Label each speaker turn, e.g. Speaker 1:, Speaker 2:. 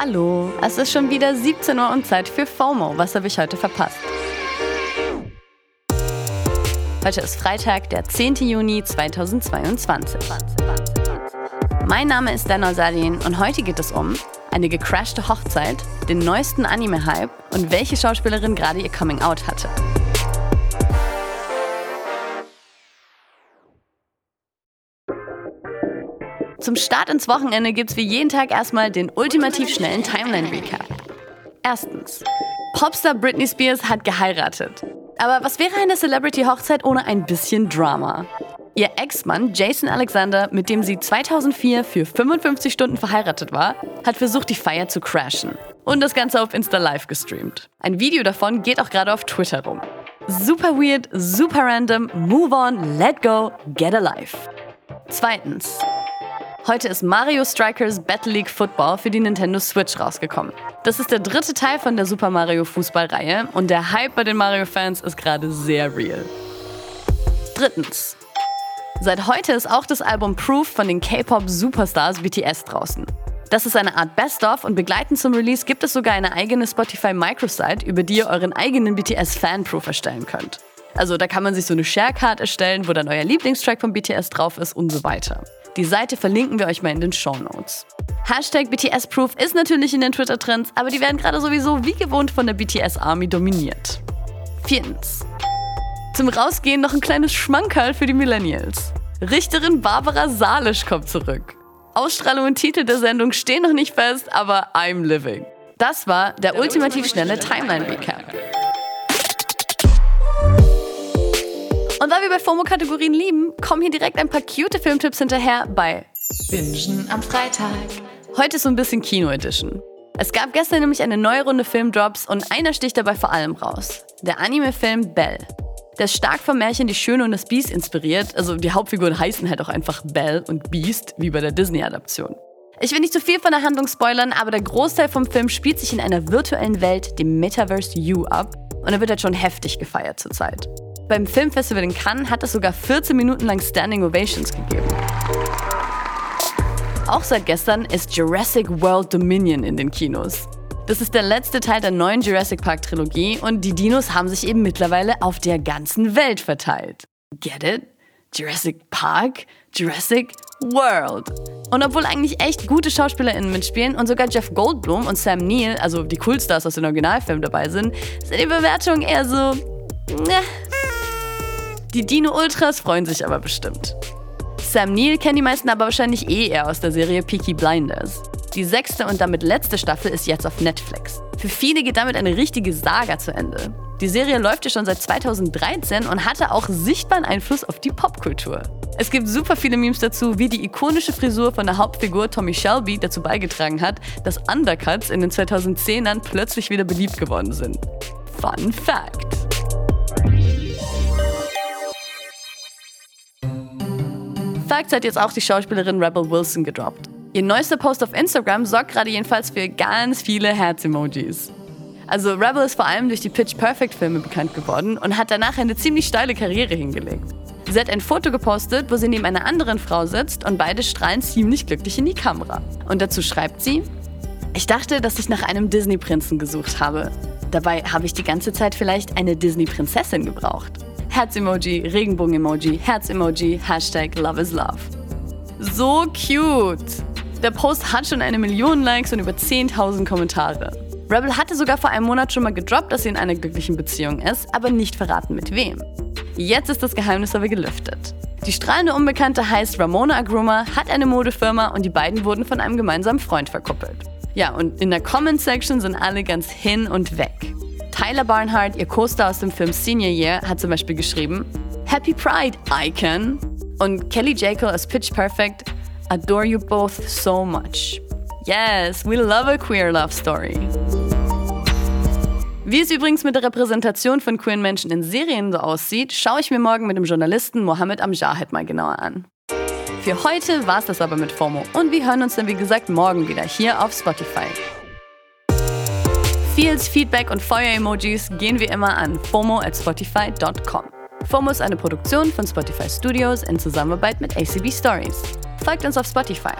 Speaker 1: Hallo, es ist schon wieder 17 Uhr und Zeit für FOMO. Was habe ich heute verpasst? Heute ist Freitag, der 10. Juni 2022. Mein Name ist Dana Salin und heute geht es um eine gecrashte Hochzeit, den neuesten Anime-Hype und welche Schauspielerin gerade ihr Coming-out hatte. Zum Start ins Wochenende gibt's wie jeden Tag erstmal den ultimativ schnellen Timeline-Recap. Erstens. Popstar Britney Spears hat geheiratet. Aber was wäre eine Celebrity-Hochzeit ohne ein bisschen Drama? Ihr Ex-Mann Jason Alexander, mit dem sie 2004 für 55 Stunden verheiratet war, hat versucht, die Feier zu crashen. Und das Ganze auf Insta Live gestreamt. Ein Video davon geht auch gerade auf Twitter rum. Super weird, super random, move on, let go, get alive. Zweitens. Heute ist Mario Strikers Battle League Football für die Nintendo Switch rausgekommen. Das ist der dritte Teil von der Super Mario Fußballreihe und der Hype bei den Mario-Fans ist gerade sehr real. Drittens. Seit heute ist auch das Album Proof von den K-Pop-Superstars BTS draußen. Das ist eine Art Best-of und begleitend zum Release gibt es sogar eine eigene Spotify Microsite, über die ihr euren eigenen BTS-Fan-Proof erstellen könnt. Also da kann man sich so eine Share-Card erstellen, wo dann euer Lieblingstrack von BTS drauf ist und so weiter. Die Seite verlinken wir euch mal in den Show Notes. Hashtag BTS-Proof ist natürlich in den Twitter-Trends, aber die werden gerade sowieso wie gewohnt von der BTS-Army dominiert. Viertens. Zum Rausgehen noch ein kleines Schmankerl für die Millennials. Richterin Barbara Salisch kommt zurück. Ausstrahlung und Titel der Sendung stehen noch nicht fest, aber I'm living. Das war der, ultimativ schnelle Timeline-Recap. Und weil wir bei FOMO-Kategorien lieben, kommen hier direkt ein paar cute Filmtipps hinterher bei
Speaker 2: Bingen am Freitag.
Speaker 1: Heute ist so ein bisschen Kino-Edition. Es gab gestern nämlich eine neue Runde Filmdrops und einer sticht dabei vor allem raus. Der Anime-Film Belle. Der ist stark vom Märchen Die Schöne und das Biest inspiriert. Also die Hauptfiguren heißen halt auch einfach Belle und Beast, wie bei der Disney-Adaption. Ich will nicht zu viel von der Handlung spoilern, aber der Großteil vom Film spielt sich in einer virtuellen Welt, dem Metaverse U, ab. Und er wird halt schon heftig gefeiert zurzeit. Beim Filmfestival in Cannes hat es sogar 14 Minuten lang Standing Ovations gegeben. Auch seit gestern ist Jurassic World Dominion in den Kinos. Das ist der letzte Teil der neuen Jurassic Park Trilogie und die Dinos haben sich eben mittlerweile auf der ganzen Welt verteilt. Get it? Jurassic Park? Jurassic World. Und obwohl eigentlich echt gute SchauspielerInnen mitspielen und sogar Jeff Goldblum und Sam Neill, also die Coolstars aus den Originalfilmen dabei sind, sind die Bewertungen eher so. Ne. Die Dino-Ultras freuen sich aber bestimmt. Sam Neill kennen die meisten aber wahrscheinlich eh eher aus der Serie Peaky Blinders. Die sechste und damit letzte Staffel ist jetzt auf Netflix. Für viele geht damit eine richtige Saga zu Ende. Die Serie läuft ja schon seit 2013 und hatte auch sichtbaren Einfluss auf die Popkultur. Es gibt super viele Memes dazu, wie die ikonische Frisur von der Hauptfigur Tommy Shelby dazu beigetragen hat, dass Undercuts in den 2010ern plötzlich wieder beliebt geworden sind. Fun Fact! Facts hat jetzt auch die Schauspielerin Rebel Wilson gedroppt. Ihr neuester Post auf Instagram sorgt gerade jedenfalls für ganz viele Herz-Emojis. Also Rebel ist vor allem durch die Pitch Perfect Filme bekannt geworden und hat danach eine ziemlich steile Karriere hingelegt. Sie hat ein Foto gepostet, wo sie neben einer anderen Frau sitzt und beide strahlen ziemlich glücklich in die Kamera. Und dazu schreibt sie, ich dachte, dass ich nach einem Disney-Prinzen gesucht habe. Dabei habe ich die ganze Zeit vielleicht eine Disney-Prinzessin gebraucht. Herz-Emoji, Regenbogen-Emoji, Herz-Emoji, Hashtag Love is Love. So cute! Der Post hat schon eine Million Likes und über 10.000 Kommentare. Rebel hatte sogar vor einem Monat schon mal gedroppt, dass sie in einer glücklichen Beziehung ist, aber nicht verraten mit wem. Jetzt ist das Geheimnis aber gelüftet. Die strahlende Unbekannte heißt Ramona Agruma, hat eine Modefirma und die beiden wurden von einem gemeinsamen Freund verkuppelt. Ja, und in der Comment-Section sind alle ganz hin und weg. Tyler Barnhart, ihr Co-Star aus dem Film Senior Year, hat zum Beispiel geschrieben: Happy Pride, Icon. Und Kelly Jekyll als Pitch Perfect, Adore you both so much. Yes, we love a queer love story. Wie es übrigens mit der Repräsentation von queeren Menschen in Serien so aussieht, schaue ich mir morgen mit dem Journalisten Mohammed Amjahid mal genauer an. Für heute war es das aber mit FOMO und wir hören uns dann wie gesagt morgen wieder hier auf Spotify. Feels, Feedback und Feuer-Emojis gehen wie immer an FOMO at spotify.com. FOMO ist eine Produktion von Spotify Studios in Zusammenarbeit mit ACB Stories. Folgt uns auf Spotify.